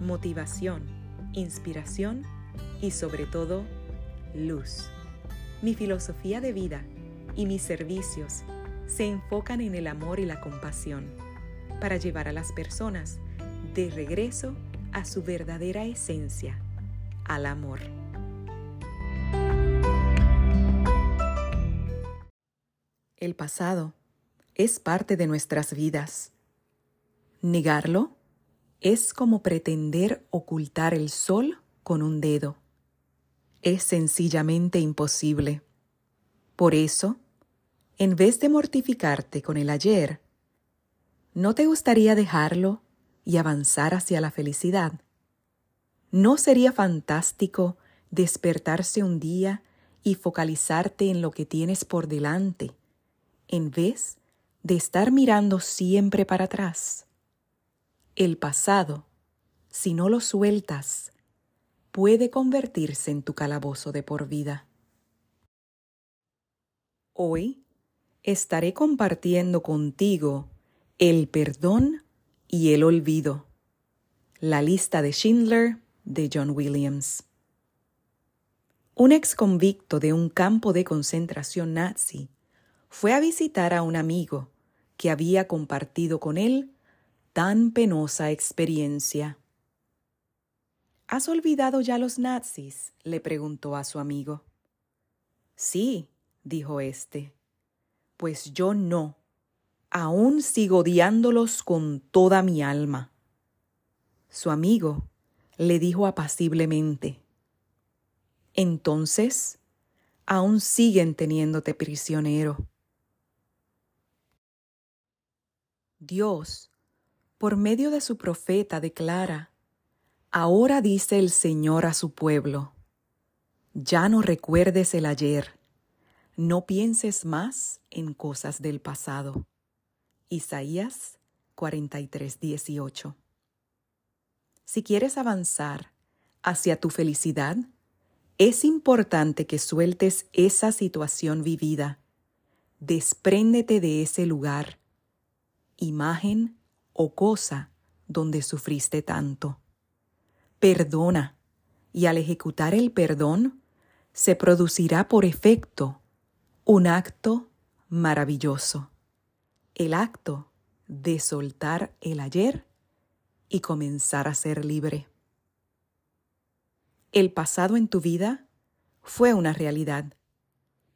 motivación, inspiración y sobre todo luz. Mi filosofía de vida y mis servicios se enfocan en el amor y la compasión para llevar a las personas de regreso a su verdadera esencia, al amor. El pasado es parte de nuestras vidas. Negarlo es como pretender ocultar el sol con un dedo. Es sencillamente imposible. Por eso, en vez de mortificarte con el ayer, ¿no te gustaría dejarlo y avanzar hacia la felicidad? ¿No sería fantástico despertarse un día y focalizarte en lo que tienes por delante, en vez de estar mirando siempre para atrás? El pasado, si no lo sueltas, puede convertirse en tu calabozo de por vida. Hoy estaré compartiendo contigo el perdón y el olvido. La lista de Schindler de John Williams. Un ex convicto de un campo de concentración nazi fue a visitar a un amigo que había compartido con él tan penosa experiencia. ¿Has olvidado ya los nazis? le preguntó a su amigo. Sí, dijo éste. Pues yo no. Aún sigo odiándolos con toda mi alma. Su amigo le dijo apaciblemente. Entonces, aún siguen teniéndote prisionero. Dios por medio de su profeta declara, Ahora dice el Señor a su pueblo, ya no recuerdes el ayer, no pienses más en cosas del pasado. Isaías 43, 18. Si quieres avanzar hacia tu felicidad, es importante que sueltes esa situación vivida. Despréndete de ese lugar, imagen o cosa donde sufriste tanto. Perdona, y al ejecutar el perdón, se producirá por efecto un acto maravilloso, el acto de soltar el ayer y comenzar a ser libre. El pasado en tu vida fue una realidad.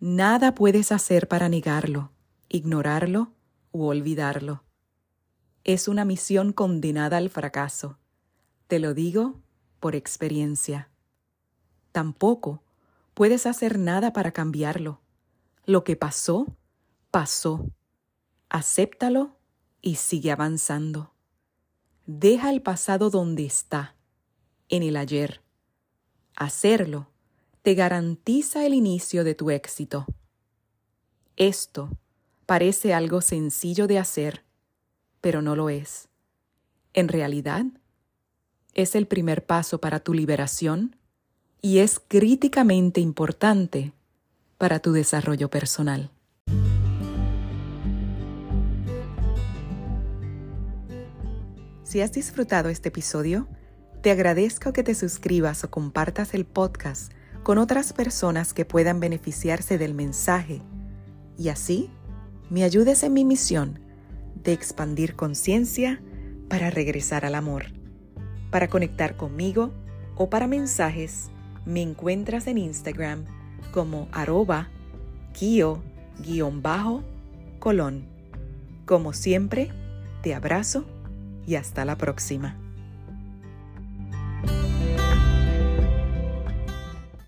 Nada puedes hacer para negarlo, ignorarlo u olvidarlo es una misión condenada al fracaso. Te lo digo por experiencia. Tampoco puedes hacer nada para cambiarlo. Lo que pasó, pasó. Acéptalo y sigue avanzando. Deja el pasado donde está, en el ayer. Hacerlo te garantiza el inicio de tu éxito. Esto parece algo sencillo de hacer, pero no lo es. En realidad, es el primer paso para tu liberación y es críticamente importante para tu desarrollo personal. Si has disfrutado este episodio, te agradezco que te suscribas o compartas el podcast con otras personas que puedan beneficiarse del mensaje y así me ayudes en mi misión de expandir conciencia para regresar al amor. Para conectar conmigo o para mensajes, me encuentras en Instagram como arroba kio-colón. Como siempre, te abrazo y hasta la próxima.